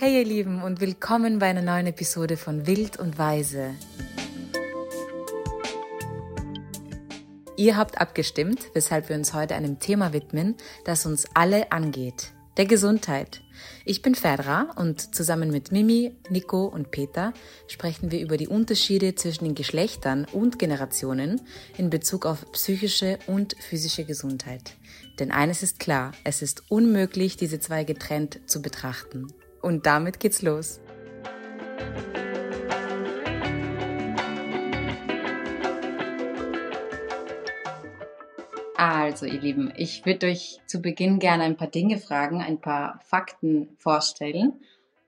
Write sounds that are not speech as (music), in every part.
Hey ihr Lieben und willkommen bei einer neuen Episode von Wild und Weise. Ihr habt abgestimmt, weshalb wir uns heute einem Thema widmen, das uns alle angeht, der Gesundheit. Ich bin Fedra und zusammen mit Mimi, Nico und Peter sprechen wir über die Unterschiede zwischen den Geschlechtern und Generationen in Bezug auf psychische und physische Gesundheit. Denn eines ist klar, es ist unmöglich, diese zwei getrennt zu betrachten. Und damit geht's los. Also, ihr Lieben, ich würde euch zu Beginn gerne ein paar Dinge fragen, ein paar Fakten vorstellen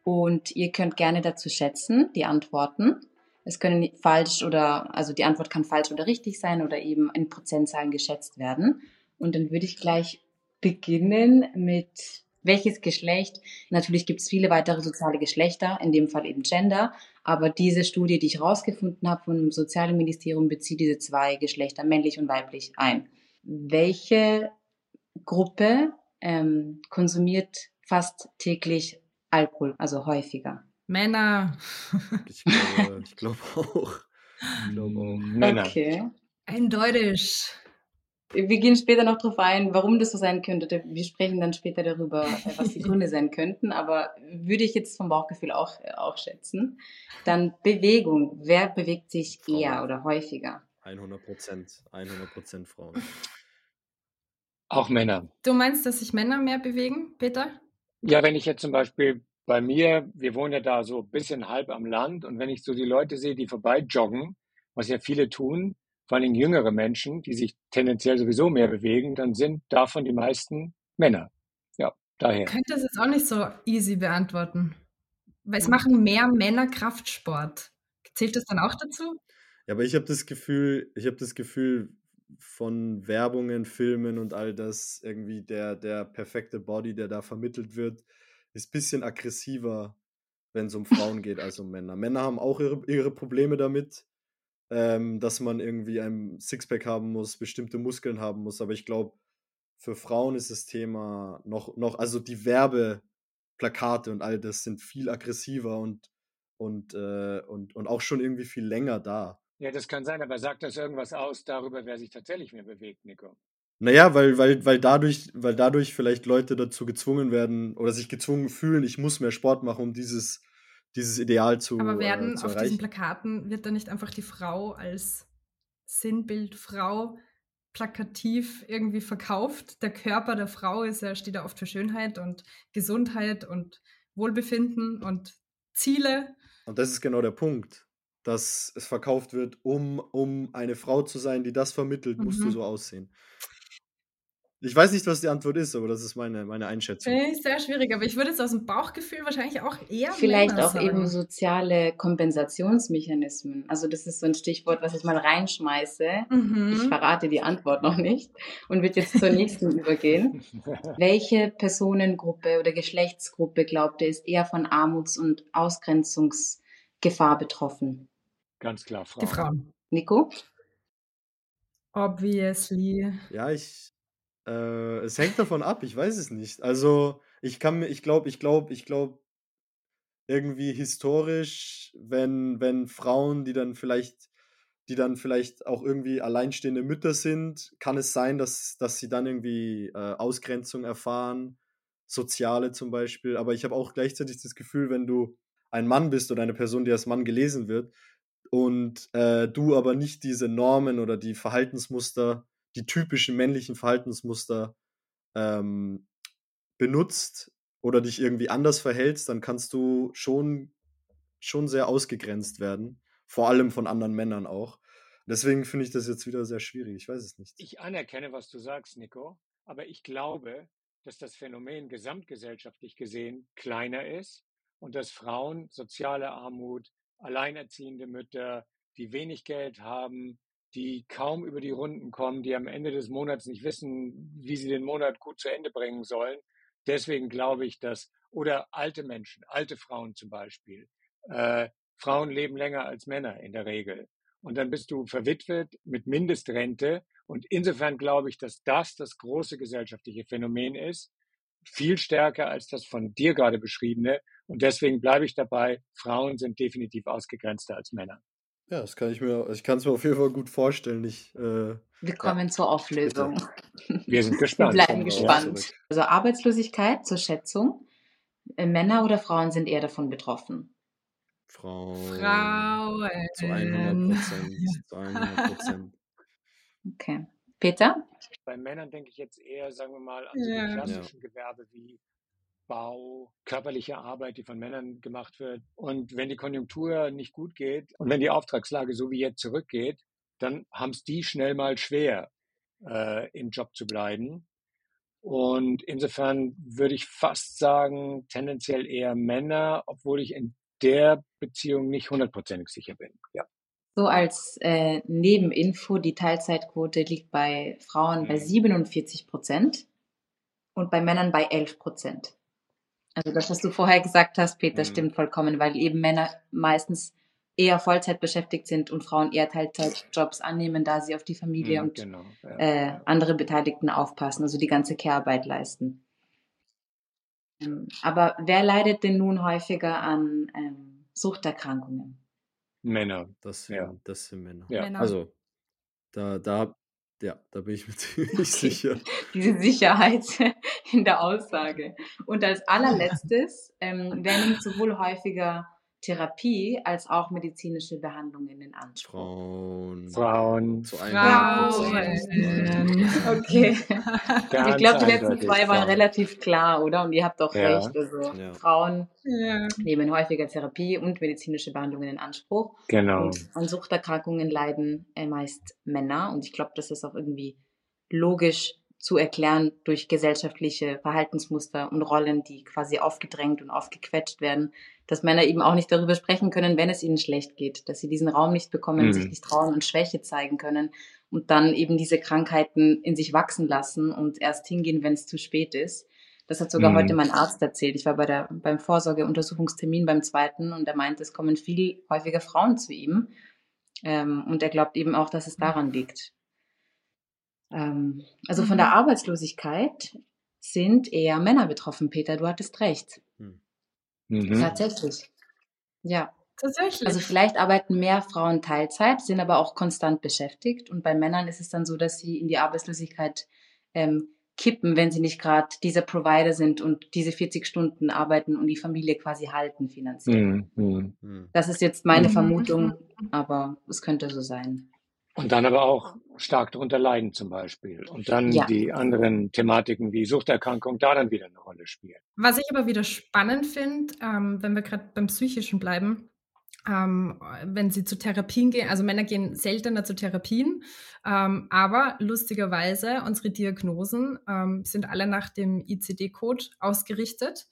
und ihr könnt gerne dazu schätzen, die Antworten. Es können falsch oder, also die Antwort kann falsch oder richtig sein oder eben in Prozentzahlen geschätzt werden. Und dann würde ich gleich beginnen mit welches Geschlecht. Natürlich gibt es viele weitere soziale Geschlechter, in dem Fall eben Gender, aber diese Studie, die ich rausgefunden habe vom Sozialministerium, bezieht diese zwei Geschlechter, männlich und weiblich, ein welche Gruppe ähm, konsumiert fast täglich Alkohol, also häufiger? Männer. (laughs) ich glaube, ich glaube auch. Ich glaube auch. Männer. Okay. Eindeutig. Wir gehen später noch darauf ein, warum das so sein könnte. Wir sprechen dann später darüber, was die Gründe sein könnten. Aber würde ich jetzt vom Bauchgefühl auch, auch schätzen. Dann Bewegung. Wer bewegt sich Frauen. eher oder häufiger? 100 Prozent. 100 Prozent Frauen. Auch Männer. Du meinst, dass sich Männer mehr bewegen, Peter? Ja, wenn ich jetzt zum Beispiel bei mir, wir wohnen ja da so ein bisschen halb am Land und wenn ich so die Leute sehe, die vorbei joggen, was ja viele tun, vor allem jüngere Menschen, die sich tendenziell sowieso mehr bewegen, dann sind davon die meisten Männer. Ja, daher. Ich könnte das jetzt auch nicht so easy beantworten. Weil es machen mehr Männer Kraftsport. Zählt das dann auch dazu? Ja, aber ich habe das Gefühl, ich habe das Gefühl, von Werbungen, Filmen und all das, irgendwie der, der perfekte Body, der da vermittelt wird, ist ein bisschen aggressiver, wenn es um Frauen geht, als um Männer. Männer haben auch ihre, ihre Probleme damit, ähm, dass man irgendwie ein Sixpack haben muss, bestimmte Muskeln haben muss. Aber ich glaube, für Frauen ist das Thema noch, noch, also die Werbeplakate und all das sind viel aggressiver und, und, äh, und, und auch schon irgendwie viel länger da. Ja, das kann sein, aber sagt das irgendwas aus darüber, wer sich tatsächlich mehr bewegt, Nico? Naja, weil, weil, weil, dadurch, weil dadurch vielleicht Leute dazu gezwungen werden oder sich gezwungen fühlen, ich muss mehr Sport machen, um dieses, dieses Ideal zu Aber werden äh, zu auf erreichen. diesen Plakaten, wird da nicht einfach die Frau als Sinnbild Frau plakativ irgendwie verkauft? Der Körper der Frau ist ja, steht ja oft für Schönheit und Gesundheit und Wohlbefinden und Ziele. Und das ist genau der Punkt dass es verkauft wird, um, um eine Frau zu sein, die das vermittelt, musst du mhm. so aussehen. Ich weiß nicht, was die Antwort ist, aber das ist meine, meine Einschätzung. Sehr schwierig, aber ich würde es aus dem Bauchgefühl wahrscheinlich auch eher. Vielleicht auch sagen. eben soziale Kompensationsmechanismen. Also, das ist so ein Stichwort, was ich mal reinschmeiße. Mhm. Ich verrate die Antwort noch nicht und würde jetzt zur nächsten (laughs) übergehen. Welche Personengruppe oder Geschlechtsgruppe glaubt ihr ist eher von Armuts- und Ausgrenzungsgefahr betroffen? Ganz klar, Frauen. Die Frauen. Nico? Obviously. Ja, ich. Äh, es hängt davon ab, ich weiß es nicht. Also, ich kann mir, ich glaube, ich glaube, ich glaube, irgendwie historisch, wenn, wenn Frauen, die dann vielleicht, die dann vielleicht auch irgendwie alleinstehende Mütter sind, kann es sein, dass, dass sie dann irgendwie äh, Ausgrenzung erfahren, soziale zum Beispiel. Aber ich habe auch gleichzeitig das Gefühl, wenn du ein Mann bist oder eine Person, die als Mann gelesen wird, und äh, du aber nicht diese Normen oder die Verhaltensmuster, die typischen männlichen Verhaltensmuster ähm, benutzt oder dich irgendwie anders verhältst, dann kannst du schon, schon sehr ausgegrenzt werden. Vor allem von anderen Männern auch. Deswegen finde ich das jetzt wieder sehr schwierig. Ich weiß es nicht. Ich anerkenne, was du sagst, Nico, aber ich glaube, dass das Phänomen gesamtgesellschaftlich gesehen kleiner ist und dass Frauen soziale Armut, alleinerziehende Mütter, die wenig Geld haben, die kaum über die Runden kommen, die am Ende des Monats nicht wissen, wie sie den Monat gut zu Ende bringen sollen. Deswegen glaube ich, dass, oder alte Menschen, alte Frauen zum Beispiel, äh, Frauen leben länger als Männer in der Regel. Und dann bist du verwitwet mit Mindestrente. Und insofern glaube ich, dass das das große gesellschaftliche Phänomen ist, viel stärker als das von dir gerade beschriebene, Und deswegen bleibe ich dabei, Frauen sind definitiv ausgegrenzter als Männer. Ja, das kann ich mir, ich kann es mir auf jeden Fall gut vorstellen. Ich, äh, Wir kommen zur Auflösung. Wir sind (laughs) Wir gespannt. bleiben wir gespannt. zurück. Also Arbeitslosigkeit zur Schätzung. Äh, Männer oder Frauen sind eher davon betroffen? Frau Frauen. zu 100 Prozent, zu 100 Prozent. (laughs) Okay. Peter? Bei Männern denke ich jetzt eher, sagen wir mal, an so Ja. die klassischen Gewerbe wie Bau, körperliche Arbeit, die von Männern gemacht wird. Und wenn die Konjunktur nicht gut geht und wenn die Auftragslage so wie jetzt zurückgeht, dann haben es die schnell mal schwer, äh, im Job zu bleiben. Und insofern würde ich fast sagen, tendenziell eher Männer, obwohl ich in der Beziehung nicht hundertprozentig sicher bin. Ja. So als äh, Nebeninfo, die Teilzeitquote liegt bei Frauen bei Mhm. 47 Prozent und bei Männern bei 11 Prozent. Also das, was du vorher gesagt hast, Peter, Mhm. stimmt vollkommen, weil eben Männer meistens eher Vollzeit beschäftigt sind und Frauen eher Teilzeitjobs annehmen, da sie auf die Familie Mhm, und genau. Ja, äh, ja. andere Beteiligten aufpassen, also die ganze Care-Arbeit leisten. Ähm, aber wer leidet denn nun häufiger an ähm, Suchterkrankungen? Männer. Das, Ja. sind, das sind Männer. Ja. Männer. Also, da, da, ja, da bin ich mir (laughs) ziemlich Okay. sicher. Diese Sicherheit (laughs) in der Aussage. Und als allerletztes, ähm, wer nimmt sowohl häufiger Therapie als auch medizinische Behandlungen in Anspruch? Frauen. Frauen. Zu Frauen. 100 (laughs) Okay. ich glaube, die letzten zwei waren Frauen. relativ klar, oder? Und ihr habt auch Ja. recht. Also Ja. Frauen Ja. nehmen häufiger Therapie und medizinische Behandlungen in Anspruch. Genau. Und an Suchterkrankungen leiden äh, meist Männer. Und ich glaube, das ist auch irgendwie logisch zu erklären durch gesellschaftliche Verhaltensmuster und Rollen, die quasi aufgedrängt und aufgequetscht werden, dass Männer eben auch nicht darüber sprechen können, wenn es ihnen schlecht geht, dass sie diesen Raum nicht bekommen, Mhm. sich nicht trauen und Schwäche zeigen können und dann eben diese Krankheiten in sich wachsen lassen und erst hingehen, wenn es zu spät ist. Das hat sogar Mhm. heute mein Arzt erzählt. Ich war bei der, beim Vorsorgeuntersuchungstermin beim zweiten und er meint, es kommen viel häufiger Frauen zu ihm. Ähm, und er glaubt eben auch, dass es daran liegt. Ähm, also von Mhm. der Arbeitslosigkeit sind eher Männer betroffen, Peter. Du hattest recht. Hm. Mhm. Tatsächlich. Ja. Tatsächlich. Also vielleicht arbeiten mehr Frauen Teilzeit, sind aber auch konstant beschäftigt. Und bei Männern ist es dann so, dass sie in die Arbeitslosigkeit ähm, kippen, wenn sie nicht gerade dieser Provider sind und diese 40 Stunden arbeiten und die Familie quasi halten finanziell. Mhm. Mhm. Hm. Das ist jetzt meine Mhm. Vermutung, aber es könnte so sein. Und dann aber auch stark darunter leiden zum Beispiel. Und dann Ja. die anderen Thematiken wie Suchterkrankung da dann wieder eine Rolle spielen. Was ich aber wieder spannend finde, ähm, wenn wir gerade beim Psychischen bleiben, ähm, wenn sie zu Therapien gehen, also Männer gehen seltener zu Therapien, ähm, aber lustigerweise unsere Diagnosen ähm, sind alle nach dem ICD-Code ausgerichtet.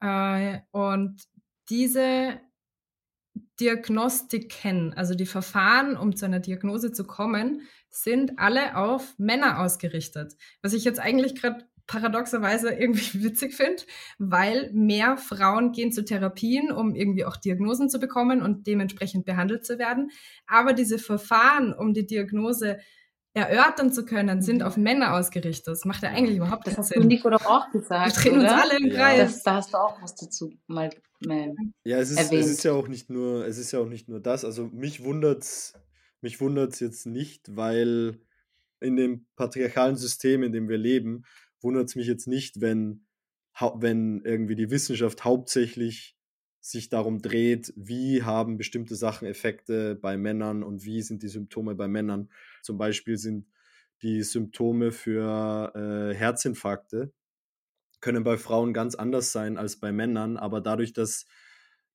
Äh, und diese Diagnostiken, also die Verfahren, um zu einer Diagnose zu kommen, sind alle auf Männer ausgerichtet. Was ich jetzt eigentlich gerade paradoxerweise irgendwie (laughs) witzig finde, weil mehr Frauen gehen zu Therapien, um irgendwie auch Diagnosen zu bekommen und dementsprechend behandelt zu werden. Aber diese Verfahren, um die Diagnose erörtern zu können, sind auf Männer ausgerichtet. Das macht ja eigentlich überhaupt Das keinen hast du Sinn. Nico doch auch Wir gesagt, drehen uns alle im Ja. Kreis. Das, da hast du auch was dazu mal, mal Ja, es ist, es erwähnt. ist ja auch nicht nur, es ist ja auch nicht nur das. Also mich wundert's, mich wundert's jetzt nicht, weil in dem patriarchalen System, in dem wir leben, wundert's mich jetzt nicht, wenn, wenn irgendwie die Wissenschaft hauptsächlich sich darum dreht, wie haben bestimmte Sachen Effekte bei Männern und wie sind die Symptome bei Männern. Zum Beispiel sind die Symptome für äh, Herzinfarkte können bei Frauen ganz anders sein als bei Männern, aber dadurch, dass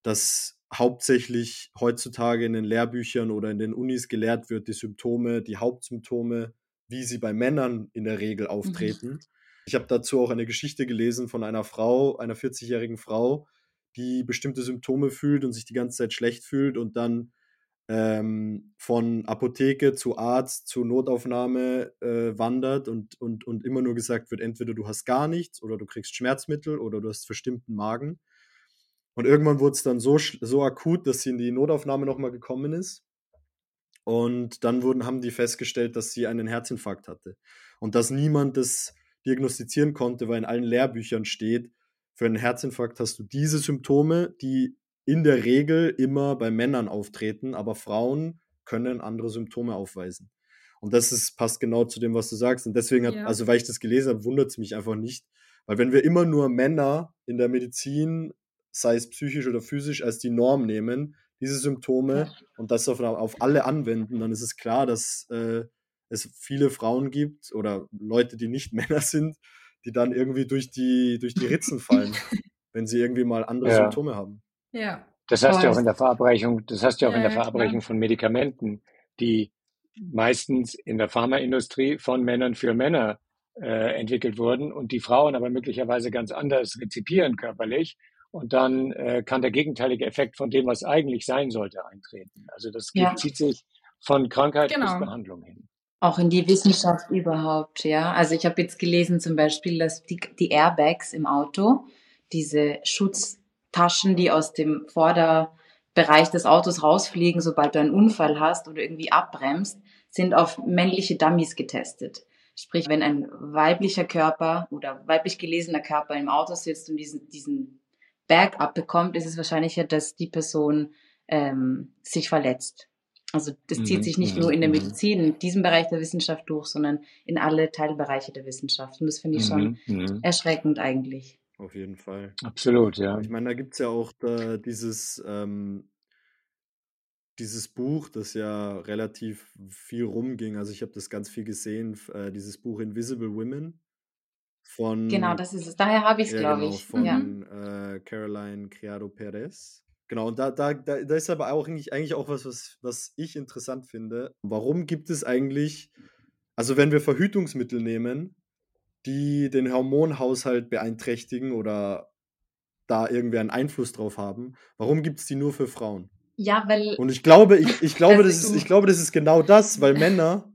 das hauptsächlich heutzutage in den Lehrbüchern oder in den Unis gelehrt wird, die Symptome, die Hauptsymptome, wie sie bei Männern in der Regel auftreten. Ich habe dazu auch eine Geschichte gelesen von einer Frau, einer 40-jährigen Frau, die bestimmte Symptome fühlt und sich die ganze Zeit schlecht fühlt und dann ähm, von Apotheke zu Arzt zu Notaufnahme äh, wandert und, und, und immer nur gesagt wird, entweder du hast gar nichts oder du kriegst Schmerzmittel oder du hast verstimmten Magen. Und irgendwann wurde es dann so, so akut, dass sie in die Notaufnahme nochmal gekommen ist. Und dann wurden, haben die festgestellt, dass sie einen Herzinfarkt hatte. Und dass niemand das diagnostizieren konnte, weil in allen Lehrbüchern steht, für einen Herzinfarkt hast du diese Symptome, die in der Regel immer bei Männern auftreten, aber Frauen können andere Symptome aufweisen. Und das ist, passt genau zu dem, was du sagst. Und deswegen, hat, Ja. also weil ich das gelesen habe, wundert es mich einfach nicht. Weil wenn wir immer nur Männer in der Medizin, sei es psychisch oder physisch, als die Norm nehmen, diese Symptome und das auf, auf alle anwenden, dann ist es klar, dass äh, es viele Frauen gibt oder Leute, die nicht (laughs) Männer sind, die dann irgendwie durch die, durch die Ritzen fallen, (laughs) wenn sie irgendwie mal andere Ja. Symptome haben. Ja. Das hast du Voll. auch in der Verabreichung, das hast du auch in Ja, der ja, Verabreichung von Medikamenten, die meistens in der Pharmaindustrie von Männern für Männer äh, entwickelt wurden und die Frauen aber möglicherweise ganz anders rezipieren körperlich. Und dann äh, kann der gegenteilige Effekt von dem, was eigentlich sein sollte, eintreten. Also das Ja. zieht sich von Krankheit Genau. bis Behandlung hin. Auch in die Wissenschaft überhaupt, ja. Also ich habe jetzt gelesen zum Beispiel, dass die, die Airbags im Auto, diese Schutztaschen, die aus dem Vorderbereich des Autos rausfliegen, sobald du einen Unfall hast oder irgendwie abbremst, sind auf männliche Dummies getestet. Sprich, wenn ein weiblicher Körper oder weiblich gelesener Körper im Auto sitzt und diesen, diesen Bag abbekommt, ist es wahrscheinlicher, dass die Person ähm, sich verletzt. Also das zieht Mhm, sich nicht mhm, nur in der mhm. Medizin, in diesem Bereich der Wissenschaft durch, sondern in alle Teilbereiche der Wissenschaft. Und das finde ich schon erschreckend eigentlich. Auf jeden Fall. Absolut, ja. Ich meine, da gibt es ja auch da dieses, ähm, dieses Buch, das ja relativ viel rumging. Also ich habe das ganz viel gesehen, äh, dieses Buch Invisible Women von, Genau, das ist es. Daher habe ich es, ja, glaube genau, ich. von Ja. äh, Caroline Criado Perez. Genau, und da, da, da, da ist aber auch eigentlich, eigentlich auch was, was, was ich interessant finde. Warum gibt es eigentlich, also wenn wir Verhütungsmittel nehmen, die den Hormonhaushalt beeinträchtigen oder da irgendwie einen Einfluss drauf haben, warum gibt es die nur für Frauen? ja, weil Und ich glaube, ich, ich (laughs) glaube, Also das ist, ich glaube, das ist genau das, weil Männer,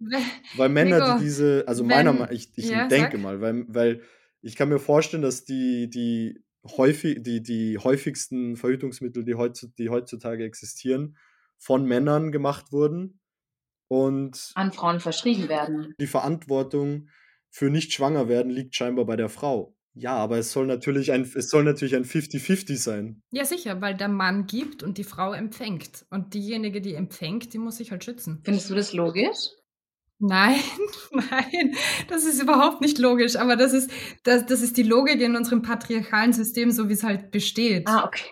(laughs) weil Männer, Nico, die diese, also meiner Meinung, ich, ich ja, denke sag. mal, weil, weil ich kann mir vorstellen, dass die, die häufig, die, die häufigsten Verhütungsmittel, die, heutzu, die heutzutage existieren, von Männern gemacht wurden und an Frauen verschrieben werden. die Verantwortung für nicht schwanger werden liegt scheinbar bei der Frau. Ja, aber es soll natürlich ein, es soll natürlich ein 50-50 sein. Ja, sicher, weil der Mann gibt und die Frau empfängt. Und diejenige, die empfängt, die muss sich halt schützen. Findest du das logisch? Nein, (laughs) nein, das ist überhaupt nicht logisch. Aber das ist, das, das ist die Logik in unserem patriarchalen System, so wie es halt besteht. Ah, okay.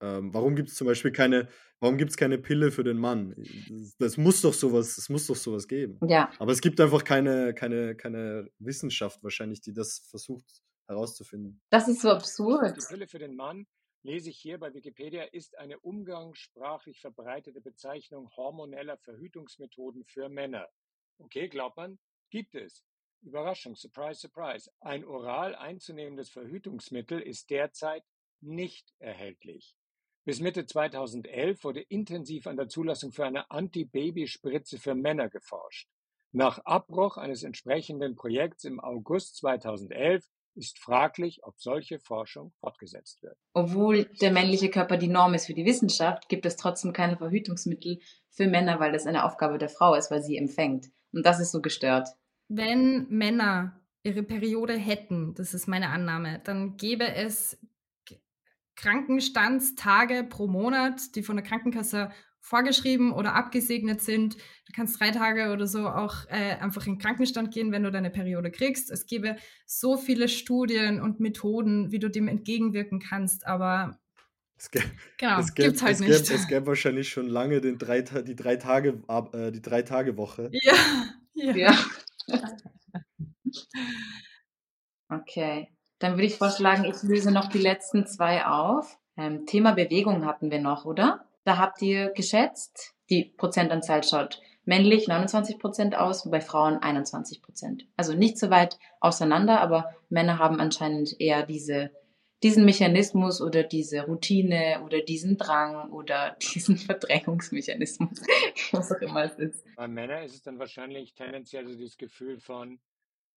Ähm, warum gibt es zum Beispiel keine, warum gibt es keine Pille für den Mann? Das muss doch sowas, es muss doch sowas geben. Ja, Aber es gibt einfach keine, keine, keine Wissenschaft wahrscheinlich, die das versucht herauszufinden. das ist so absurd. Die Pille für den Mann, lese ich hier bei Wikipedia, ist eine umgangssprachlich verbreitete Bezeichnung hormoneller Verhütungsmethoden für Männer. Okay, glaubt man? Gibt es. Überraschung, surprise, surprise. Ein oral einzunehmendes Verhütungsmittel ist derzeit nicht erhältlich. Bis Mitte 2011 wurde intensiv an der Zulassung für eine Anti-Baby-Spritze für Männer geforscht. Nach Abbruch eines entsprechenden Projekts im August 2011 ist fraglich, ob solche Forschung fortgesetzt wird. Obwohl der männliche Körper die Norm ist für die Wissenschaft, gibt es trotzdem keine Verhütungsmittel für Männer, weil das eine Aufgabe der Frau ist, weil sie empfängt. Und das ist so gestört. Wenn Männer ihre Periode hätten, das ist meine Annahme, dann gäbe es Krankenstandstage pro Monat, die von der Krankenkasse vorgeschrieben oder abgesegnet sind. Du kannst drei Tage oder so auch äh, einfach in den Krankenstand gehen, wenn du deine Periode kriegst. Es gäbe so viele Studien und Methoden, wie du dem entgegenwirken kannst, aber Es gäbe, genau, es gäbe, gibt's halt es nicht. gäbe, es gäbe wahrscheinlich schon lange den drei, die drei Tage, äh, die drei Tage Woche. ja, ja. Ja. (laughs) Okay, dann würde ich vorschlagen, ich löse noch die letzten zwei auf. Ähm, Thema Bewegung hatten wir noch, oder? Da habt ihr geschätzt, die Prozentanzahl schaut männlich 29 Prozent aus, bei Frauen 21 Prozent. Also nicht so weit auseinander, aber Männer haben anscheinend eher diese, diesen Mechanismus oder diese Routine oder diesen Drang oder (laughs) diesen Verdrängungsmechanismus, (laughs) was auch immer es ist. Bei Männern ist es dann wahrscheinlich tendenziell so dieses Gefühl von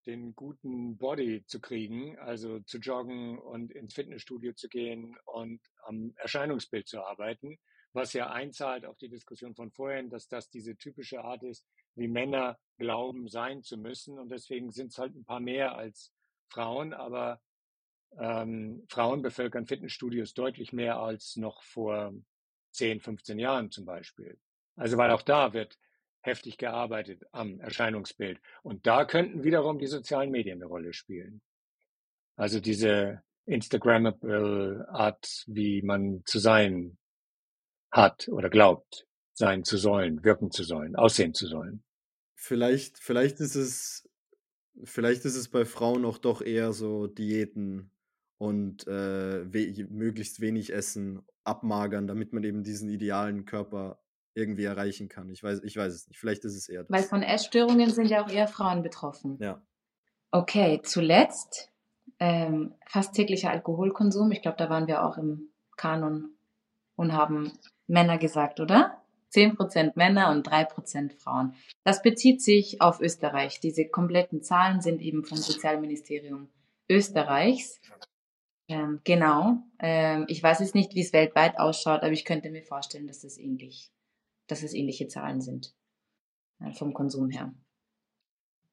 den guten Body zu kriegen, also zu joggen und ins Fitnessstudio zu gehen und am Erscheinungsbild zu arbeiten, was ja einzahlt auf die Diskussion von vorhin, dass das diese typische Art ist, wie Männer glauben sein zu müssen und deswegen sind es halt ein paar mehr als Frauen, aber ähm, Frauen bevölkern Fitnessstudios deutlich mehr als noch vor 10, 15 Jahren zum Beispiel. Also weil auch da wird heftig gearbeitet am Erscheinungsbild. Und da könnten wiederum die sozialen Medien eine Rolle spielen. Also diese Instagrammable Art, wie man zu sein hat oder glaubt, sein zu sollen, wirken zu sollen, aussehen zu sollen. Vielleicht, vielleicht ist es, vielleicht ist es bei Frauen auch doch eher so Diäten und äh, we möglichst wenig essen, abmagern, damit man eben diesen idealen Körper irgendwie erreichen kann. Ich weiß, ich weiß es nicht. Vielleicht ist es eher das. Weil von Essstörungen sind ja auch eher Frauen betroffen. Ja. Okay, zuletzt ähm, fast täglicher Alkoholkonsum. Ich glaube, da waren wir auch im Kanon und haben Männer gesagt, oder? 10% Männer und 3% Frauen. Das bezieht sich auf Österreich. Diese kompletten Zahlen sind eben vom Sozialministerium Österreichs. Ähm, genau. Ähm, ich weiß jetzt nicht, wie es weltweit ausschaut, aber ich könnte mir vorstellen, dass es ähnlich, dass es ähnliche Zahlen sind äh, vom Konsum her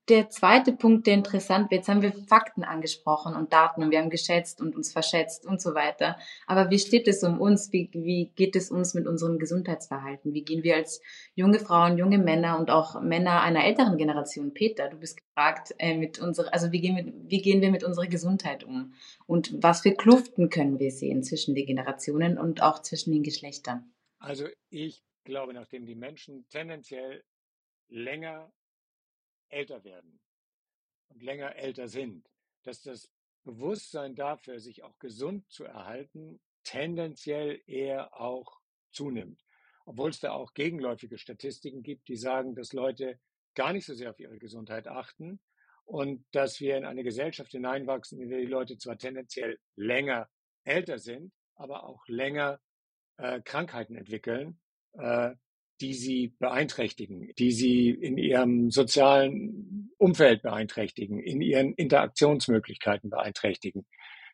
der zweite Punkt, der interessant wird, jetzt haben wir Fakten angesprochen und Daten und wir haben geschätzt und uns verschätzt und so weiter. Aber wie steht es um uns? Wie, wie geht es uns mit unserem Gesundheitsverhalten? Wie gehen wir als junge Frauen, junge Männer und auch Männer einer älteren Generation, Peter, du bist gefragt, äh, mit unserer, also wie gehen, wir, wie gehen wir mit unserer Gesundheit um? Und was für Kluften können wir sehen zwischen den Generationen und auch zwischen den Geschlechtern? Also ich glaube, nachdem die Menschen tendenziell länger älter werden und länger älter sind, dass das Bewusstsein dafür, sich auch gesund zu erhalten, tendenziell eher auch zunimmt. Obwohl es da auch gegenläufige Statistiken gibt, die sagen, dass Leute gar nicht so sehr auf ihre Gesundheit achten und dass wir in eine Gesellschaft hineinwachsen, in der die Leute zwar tendenziell länger älter sind, aber auch länger äh, Krankheiten entwickeln, äh, die sie beeinträchtigen, die sie in ihrem sozialen Umfeld beeinträchtigen, in ihren Interaktionsmöglichkeiten beeinträchtigen.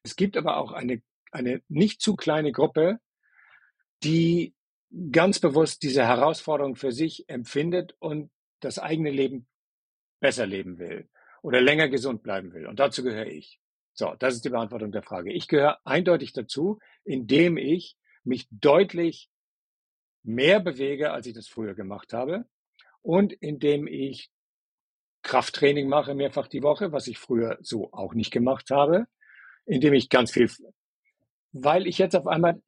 Es gibt aber auch eine, eine nicht zu kleine Gruppe, die ganz bewusst diese Herausforderung für sich empfindet und das eigene Leben besser leben will oder länger gesund bleiben will. Und dazu gehöre ich. So, das ist die Beantwortung der Frage. Ich gehöre eindeutig dazu, indem ich mich deutlich mehr bewege, als ich das früher gemacht habe. Und indem ich Krafttraining mache mehrfach die Woche, was ich früher so auch nicht gemacht habe, indem ich ganz viel, weil ich jetzt auf einmal,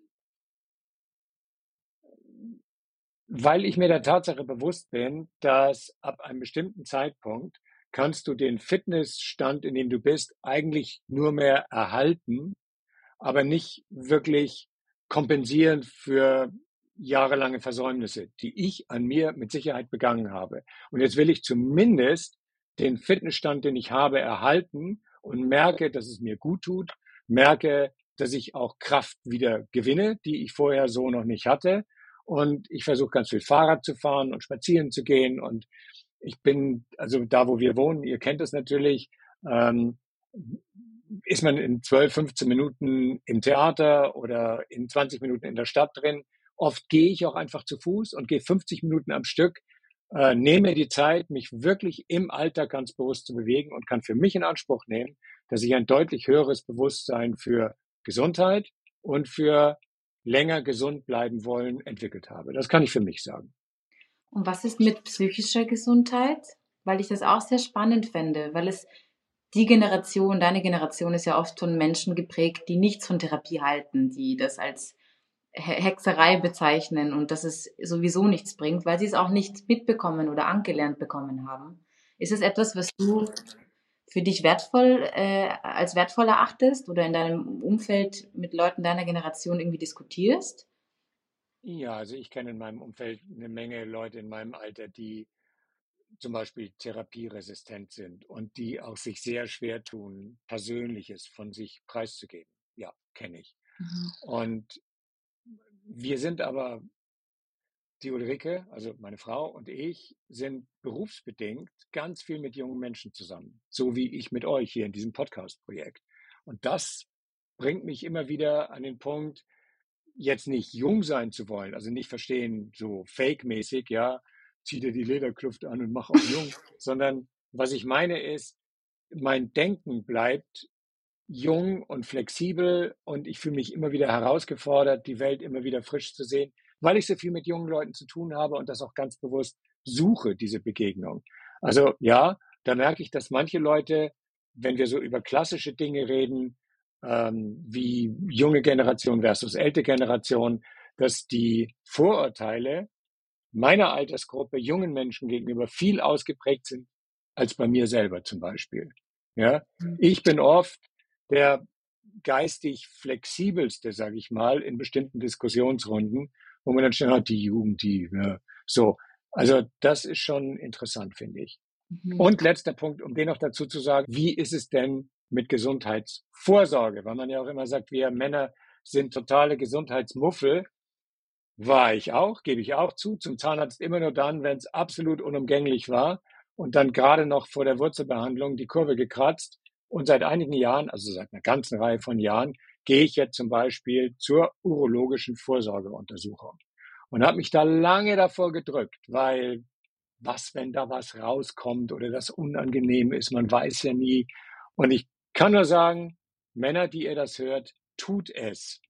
weil ich mir der Tatsache bewusst bin, dass ab einem bestimmten Zeitpunkt kannst du den Fitnessstand, in dem du bist, eigentlich nur mehr erhalten, aber nicht wirklich kompensieren für jahrelange Versäumnisse, die ich an mir mit Sicherheit begangen habe. Und jetzt will ich zumindest den Fitnessstand, den ich habe, erhalten und merke, dass es mir gut tut, merke, dass ich auch Kraft wieder gewinne, die ich vorher so noch nicht hatte. Und ich versuche ganz viel Fahrrad zu fahren und spazieren zu gehen. Und ich bin, also da, wo wir wohnen, ihr kennt es natürlich, ähm, ist man in 12, 15 Minuten im Theater oder in 20 Minuten in der Stadt drin. Oft gehe ich auch einfach zu Fuß und gehe 50 Minuten am Stück, äh, nehme die Zeit, mich wirklich im Alltag ganz bewusst zu bewegen und kann für mich in Anspruch nehmen, dass ich ein deutlich höheres Bewusstsein für Gesundheit und für länger gesund bleiben wollen entwickelt habe. Das kann ich für mich sagen. Und was ist mit psychischer Gesundheit? Weil ich das auch sehr spannend fände, weil es die Generation, deine Generation ist ja oft von Menschen geprägt, die nichts von Therapie halten, die das als Hexerei bezeichnen und dass es sowieso nichts bringt, weil sie es auch nicht mitbekommen oder angelernt bekommen haben. Ist es etwas, was du für dich wertvoll äh, als wertvoll erachtest oder in deinem Umfeld mit Leuten deiner Generation irgendwie diskutierst? Ja, also ich kenne in meinem Umfeld eine Menge Leute in meinem Alter, die zum Beispiel therapieresistent sind und die auch sich sehr schwer tun, Persönliches von sich preiszugeben. Ja, kenne ich. Mhm. Und wir sind aber, die Ulrike, also meine Frau und ich, sind berufsbedingt ganz viel mit jungen Menschen zusammen, so wie ich mit euch hier in diesem Podcast-Projekt. Und das bringt mich immer wieder an den Punkt, jetzt nicht jung sein zu wollen, also nicht verstehen, so fake-mäßig, ja, zieh dir die Lederkluft an und mach auch jung, (laughs) sondern was ich meine ist, mein Denken bleibt jung und flexibel und ich fühle mich immer wieder herausgefordert, die Welt immer wieder frisch zu sehen, weil ich so viel mit jungen Leuten zu tun habe und das auch ganz bewusst suche, diese Begegnung. Also ja, da merke ich, dass manche Leute, wenn wir so über klassische Dinge reden, ähm, wie junge Generation versus ältere Generation, dass die Vorurteile meiner Altersgruppe jungen Menschen gegenüber viel ausgeprägt sind als bei mir selber zum Beispiel. Ja, mhm. ich bin oft der geistig flexibelste, sage ich mal, in bestimmten Diskussionsrunden, wo man dann schnell hat, die Jugend, die, ja, so. Also das ist schon interessant, finde ich. Mhm. Und letzter Punkt, um den noch dazu zu sagen, wie ist es denn mit Gesundheitsvorsorge? Weil man ja auch immer sagt, wir Männer sind totale Gesundheitsmuffel. War ich auch, gebe ich auch zu, zum Zahnarzt immer nur dann, wenn es absolut unumgänglich war und dann gerade noch vor der Wurzelbehandlung die Kurve gekratzt. Und seit einigen Jahren, also seit einer ganzen Reihe von Jahren, gehe ich jetzt zum Beispiel zur urologischen Vorsorgeuntersuchung und habe mich da lange davor gedrückt, weil was, wenn da was rauskommt oder das unangenehm ist, man weiß ja nie. Und ich kann nur sagen, Männer, die ihr das hört, tut es.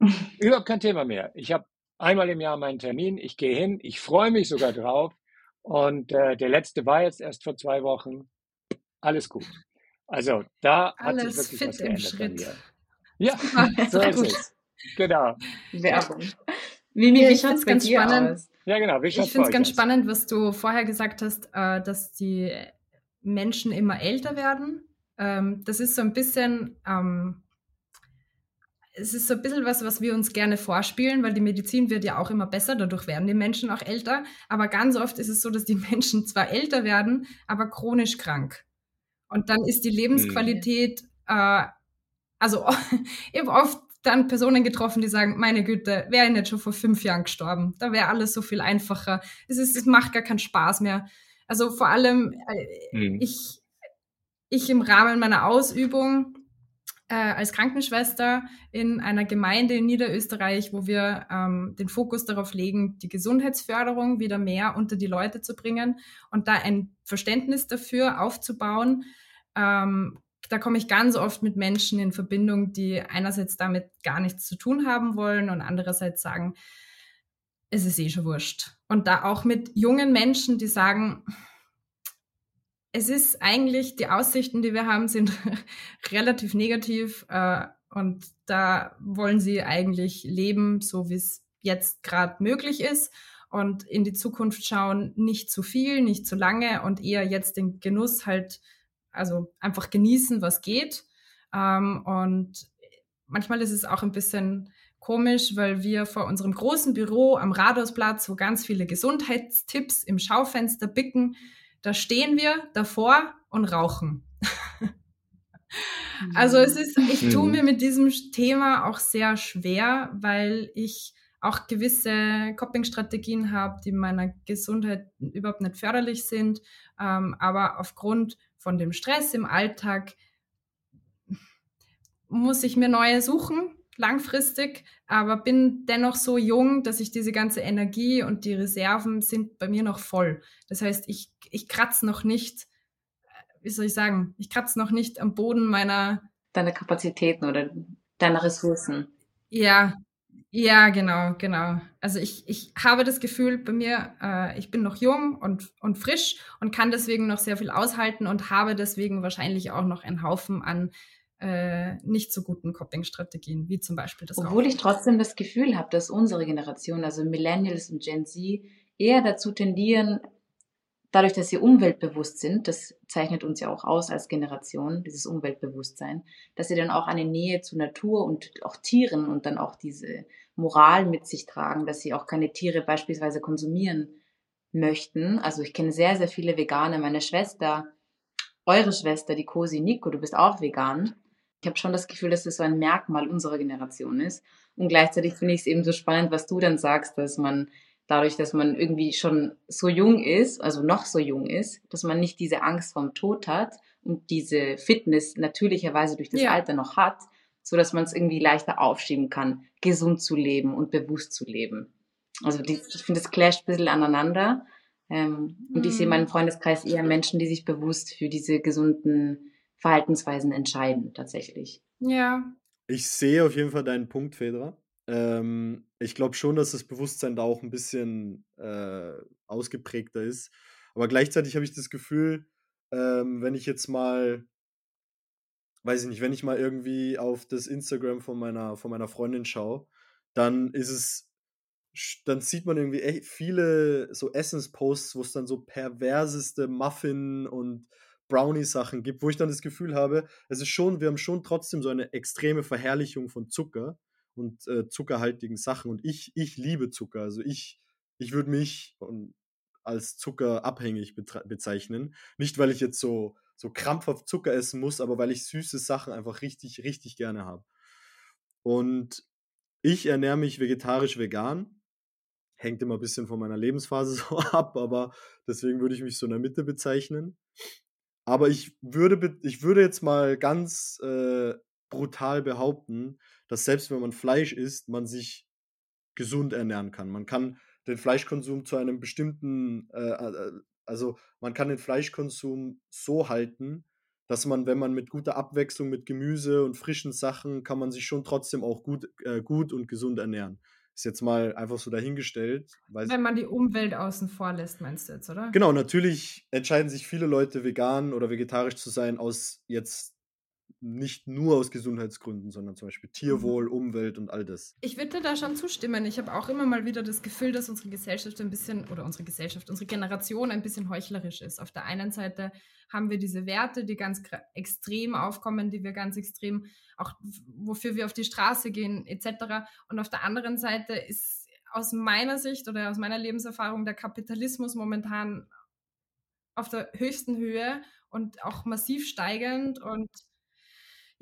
(laughs) Überhaupt kein Thema mehr. Ich habe einmal im Jahr meinen Termin, ich gehe hin, ich freue mich sogar drauf. Und äh, der letzte war jetzt erst vor zwei Wochen. Alles gut. Also da Alles hat sich wirklich was geändert Schritt. bei mir. Ja, (laughs) (laughs) so ist es. Genau. Werbung. Wie, wie, wie schaut es ganz spannend. Aus? Ja, genau. Wie ich finde es ganz aus? spannend, was du vorher gesagt hast, äh, dass die Menschen immer älter werden. Ähm, das ist so ein bisschen, ähm, es ist so ein bisschen was, was wir uns gerne vorspielen, weil die Medizin wird ja auch immer besser, dadurch werden die Menschen auch älter. Aber ganz oft ist es so, dass die (laughs) Menschen zwar älter werden, aber chronisch krank. Und dann ist die Lebensqualität, mhm. äh, also (laughs) ich habe oft dann Personen getroffen, die sagen, meine Güte, wäre ich nicht schon vor fünf Jahren gestorben. Da wäre alles so viel einfacher. Es, ist, es macht gar keinen Spaß mehr. Also vor allem, äh, mhm. ich, ich im Rahmen meiner Ausübung äh, als Krankenschwester in einer Gemeinde in Niederösterreich, wo wir ähm, den Fokus darauf legen, die Gesundheitsförderung wieder mehr unter die Leute zu bringen und da ein Verständnis dafür aufzubauen, ähm, da komme ich ganz oft mit Menschen in Verbindung, die einerseits damit gar nichts zu tun haben wollen und andererseits sagen, es ist eh schon wurscht. Und da auch mit jungen Menschen, die sagen, es ist eigentlich, die Aussichten, die wir haben, sind (laughs) relativ negativ äh, und da wollen sie eigentlich leben, so wie es jetzt gerade möglich ist und in die Zukunft schauen, nicht zu viel, nicht zu lange und eher jetzt den Genuss halt also einfach genießen, was geht. Ähm, und manchmal ist es auch ein bisschen komisch, weil wir vor unserem großen Büro am Rathausplatz, wo ganz viele Gesundheitstipps im Schaufenster bicken, da stehen wir davor und rauchen. also es ist, ich tue mhm. mir mit diesem Thema auch sehr schwer, weil ich auch gewisse Coping-Strategien habe, die meiner Gesundheit überhaupt nicht förderlich sind. Ähm, aber aufgrund von dem Stress im Alltag muss ich mir neue suchen, langfristig, aber bin dennoch so jung, dass ich diese ganze Energie und die Reserven sind bei mir noch voll. Das heißt, ich, ich kratze noch nicht, wie soll ich sagen, ich kratze noch nicht am Boden meiner... Deiner Kapazitäten oder deiner Ressourcen. Ja, ja, genau, genau. Also ich, ich habe das Gefühl bei mir, äh, ich bin noch jung und, und frisch und kann deswegen noch sehr viel aushalten und habe deswegen wahrscheinlich auch noch einen Haufen an äh, nicht so guten Coping-Strategien, wie zum Beispiel das Obwohl Rauchen. ich trotzdem das Gefühl habe, dass unsere Generation, also Millennials und Gen Z, eher dazu tendieren, dadurch, dass sie umweltbewusst sind, das zeichnet uns ja auch aus als Generation, dieses Umweltbewusstsein, dass sie dann auch eine Nähe zu Natur und auch Tieren und dann auch diese Moral mit sich tragen, dass sie auch keine Tiere beispielsweise konsumieren möchten. Also ich kenne sehr, sehr viele Veganer. Meine Schwester, eure Schwester, die Cosi Nico, du bist auch vegan. Ich habe schon das Gefühl, dass das so ein Merkmal unserer Generation ist. Und gleichzeitig finde ich es eben so spannend, was du dann sagst, dass man dadurch, dass man irgendwie schon so jung ist, also noch so jung ist, dass man nicht diese Angst vom Tod hat und diese Fitness natürlicherweise durch das ja. Alter noch hat, so dass man es irgendwie leichter aufschieben kann, gesund zu leben und bewusst zu leben. Also die, ich finde, es clasht ein bisschen aneinander. Ähm, mhm. Und ich sehe in meinem mhm. Freundeskreis eher Menschen, die sich bewusst für diese gesunden Verhaltensweisen entscheiden tatsächlich. Ja. Ich sehe auf jeden Fall deinen Punkt, Fedra. Ähm, ich glaube schon, dass das Bewusstsein da auch ein bisschen äh, ausgeprägter ist. Aber gleichzeitig habe ich das Gefühl, ähm, wenn ich jetzt mal, weiß ich nicht, wenn ich mal irgendwie auf das Instagram von meiner, von meiner Freundin schaue, dann ist es, dann sieht man irgendwie echt viele so Essensposts, wo es dann so perverseste Muffin und Brownie-Sachen gibt, wo ich dann das Gefühl habe, es ist schon, wir haben schon trotzdem so eine extreme Verherrlichung von Zucker und äh, zuckerhaltigen Sachen. Und ich, ich liebe Zucker. Also ich, ich würde mich als zuckerabhängig bezeichnen. Nicht, weil ich jetzt so, so krampfhaft Zucker essen muss, aber weil ich süße Sachen einfach richtig, richtig gerne habe. Und ich ernähre mich vegetarisch-vegan. Hängt immer ein bisschen von meiner Lebensphase (laughs) so ab, aber deswegen würde ich mich so in der Mitte bezeichnen. Aber ich würde, ich würde jetzt mal ganz äh, brutal behaupten, dass selbst wenn man Fleisch isst, man sich gesund ernähren kann. Man kann den Fleischkonsum zu einem bestimmten, äh, äh, also man kann den Fleischkonsum so halten, dass man, wenn man mit guter Abwechslung, mit Gemüse und frischen Sachen, kann man sich schon trotzdem auch gut, äh, gut und gesund ernähren. Ist jetzt mal einfach so dahingestellt. Wenn man die Umwelt außen vor lässt, meinst du jetzt, oder? Genau, natürlich entscheiden sich viele Leute vegan oder vegetarisch zu sein aus jetzt nicht nur aus Gesundheitsgründen, sondern zum Beispiel Tierwohl, mhm. Umwelt und all das. Ich würde da schon zustimmen. Ich habe auch immer mal wieder das Gefühl, dass unsere Gesellschaft ein bisschen, oder unsere Gesellschaft, unsere Generation ein bisschen heuchlerisch ist. Auf der einen Seite haben wir diese Werte, die ganz extrem aufkommen, die wir ganz extrem, auch wofür wir auf die Straße gehen, etc. Und auf der anderen Seite ist aus meiner Sicht oder aus meiner Lebenserfahrung der Kapitalismus momentan auf der höchsten Höhe und auch massiv steigend und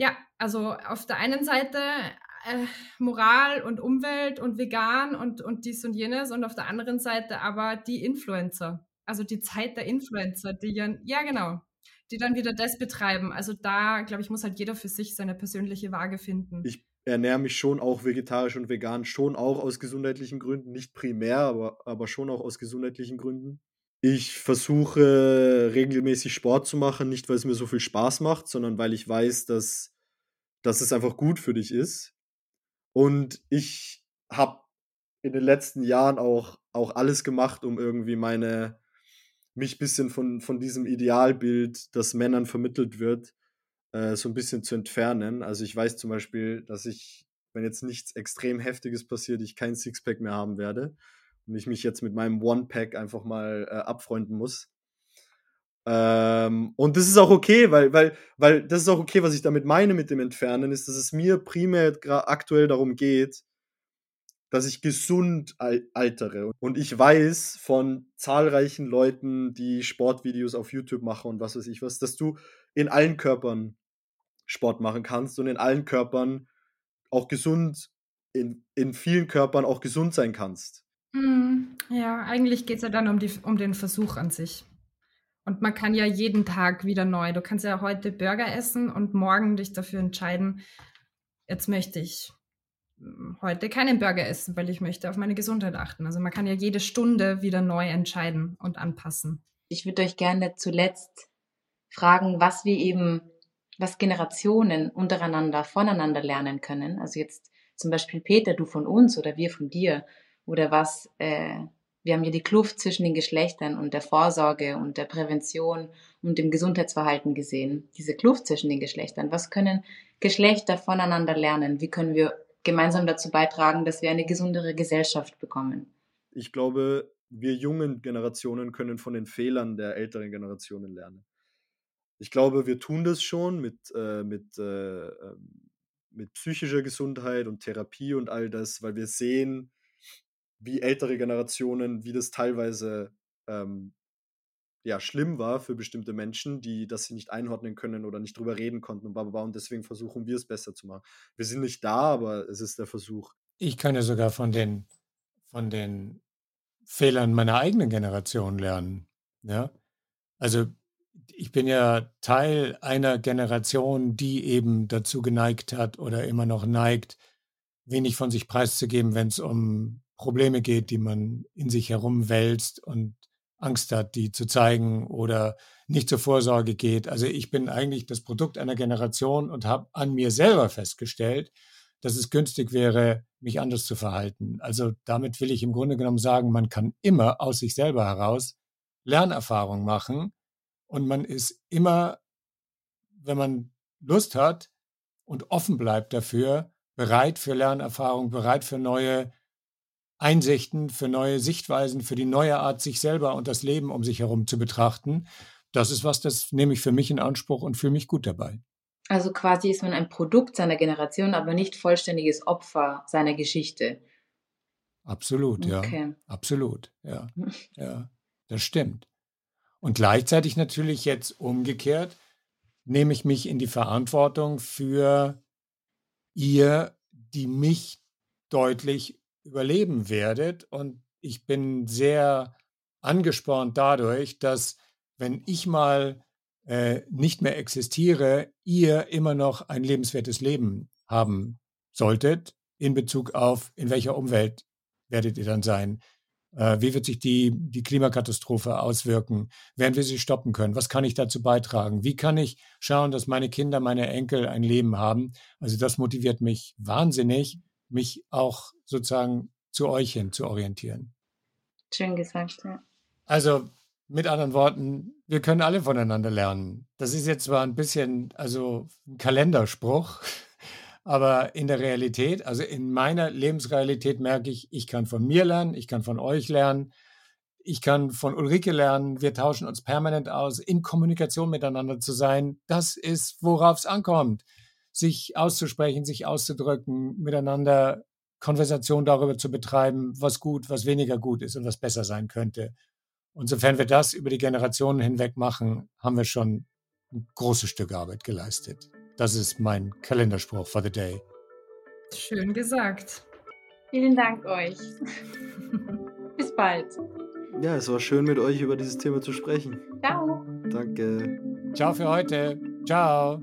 ja, also auf der einen Seite äh, Moral und Umwelt und vegan und, und dies und jenes und auf der anderen Seite aber die Influencer. Also die Zeit der Influencer, die ja, ja genau, die dann wieder das betreiben. Also da, glaube ich, muss halt jeder für sich seine persönliche Waage finden. Ich ernähre mich schon auch vegetarisch und vegan, schon auch aus gesundheitlichen Gründen, nicht primär, aber, aber schon auch aus gesundheitlichen Gründen. Ich versuche regelmäßig Sport zu machen, nicht weil es mir so viel Spaß macht, sondern weil ich weiß, dass, dass es einfach gut für dich ist. Und ich habe in den letzten Jahren auch, auch alles gemacht, um irgendwie meine, mich ein bisschen von, von diesem Idealbild, das Männern vermittelt wird, äh, so ein bisschen zu entfernen. Also ich weiß zum Beispiel, dass ich, wenn jetzt nichts extrem Heftiges passiert, ich kein Sixpack mehr haben werde und ich mich jetzt mit meinem One-Pack einfach mal äh, abfreunden muss. Ähm, und das ist auch okay, weil, weil, weil das ist auch okay, was ich damit meine mit dem Entfernen, ist, dass es mir primär aktuell darum geht, dass ich gesund al altere. Und ich weiß von zahlreichen Leuten, die Sportvideos auf YouTube machen und was weiß ich was, dass du in allen Körpern Sport machen kannst und in allen Körpern auch gesund, in, in vielen Körpern auch gesund sein kannst. Mhm. Ja, eigentlich geht es ja dann um, die, um den Versuch an sich. Und man kann ja jeden Tag wieder neu. Du kannst ja heute Burger essen und morgen dich dafür entscheiden, jetzt möchte ich hm, heute keinen Burger essen, weil ich möchte auf meine Gesundheit achten. Also man kann ja jede Stunde wieder neu entscheiden und anpassen. Ich würde euch gerne zuletzt fragen, was wir eben, was Generationen untereinander voneinander lernen können. Also jetzt zum Beispiel Peter, du von uns oder wir von dir oder was, äh, wir haben ja die Kluft zwischen den Geschlechtern und der Vorsorge und der Prävention und dem Gesundheitsverhalten gesehen. Diese Kluft zwischen den Geschlechtern. Was können Geschlechter voneinander lernen? Wie können wir gemeinsam dazu beitragen, dass wir eine gesundere Gesellschaft bekommen? Ich glaube, wir jungen Generationen können von den Fehlern der älteren Generationen lernen. Ich glaube, wir tun das schon mit, äh, mit, äh, ähm, mit psychischer Gesundheit und Therapie und all das, weil wir sehen, wie ältere Generationen, wie das teilweise ähm, ja, schlimm war für bestimmte Menschen, die das sie nicht einordnen können oder nicht drüber reden konnten und bla, und deswegen versuchen wir es besser zu machen. Wir sind nicht da, aber es ist der Versuch. Ich kann ja sogar von den, von den Fehlern meiner eigenen Generation lernen. Ja? Also ich bin ja Teil einer Generation, die eben dazu geneigt hat oder immer noch neigt, wenig von sich preiszugeben, wenn es um Probleme geht, die man in sich herumwälzt und Angst hat, die zu zeigen oder nicht zur Vorsorge geht. Also ich bin eigentlich das Produkt einer Generation und habe an mir selber festgestellt, dass es günstig wäre, mich anders zu verhalten. Also damit will ich im Grunde genommen sagen, man kann immer aus sich selber heraus Lernerfahrung machen und man ist immer, wenn man Lust hat und offen bleibt dafür, bereit für Lernerfahrung, bereit für neue Einsichten, für neue Sichtweisen, für die neue Art, sich selber und das Leben um sich herum zu betrachten. Das ist was, das nehme ich für mich in Anspruch und fühle mich gut dabei. Also quasi ist man ein Produkt seiner Generation, aber nicht vollständiges Opfer seiner Geschichte. Absolut, ja. Okay. Absolut, ja. (laughs) Ja, das stimmt. Und gleichzeitig natürlich jetzt umgekehrt nehme ich mich in die Verantwortung für ihr, die mich deutlich überleben werdet. Und ich bin sehr angespornt dadurch, dass wenn ich mal äh, nicht mehr existiere, ihr immer noch ein lebenswertes Leben haben solltet in Bezug auf, in welcher Umwelt werdet ihr dann sein? Äh, wie wird sich die, die Klimakatastrophe auswirken? Werden wir sie stoppen können? Was kann ich dazu beitragen? Wie kann ich schauen, dass meine Kinder, meine Enkel ein Leben haben? Also das motiviert mich wahnsinnig, mich auch sozusagen zu euch hin zu orientieren. Schön gesagt, ja. Also mit anderen Worten, wir können alle voneinander lernen. Das ist jetzt zwar ein bisschen, also ein Kalenderspruch, (laughs) aber in der Realität, also in meiner Lebensrealität merke ich, ich kann von mir lernen, ich kann von euch lernen, ich kann von Ulrike lernen, wir tauschen uns permanent aus, in Kommunikation miteinander zu sein. Das ist, worauf es ankommt. Sich auszusprechen, sich auszudrücken, miteinander Konversation darüber zu betreiben, was gut, was weniger gut ist und was besser sein könnte. Und sofern wir das über die Generationen hinweg machen, haben wir schon ein großes Stück Arbeit geleistet. Das ist mein Kalenderspruch for the day. Schön gesagt. Vielen Dank euch. (laughs) Bis bald. Ja, es war schön mit euch über dieses Thema zu sprechen. Ciao. Danke. Ciao für heute. Ciao.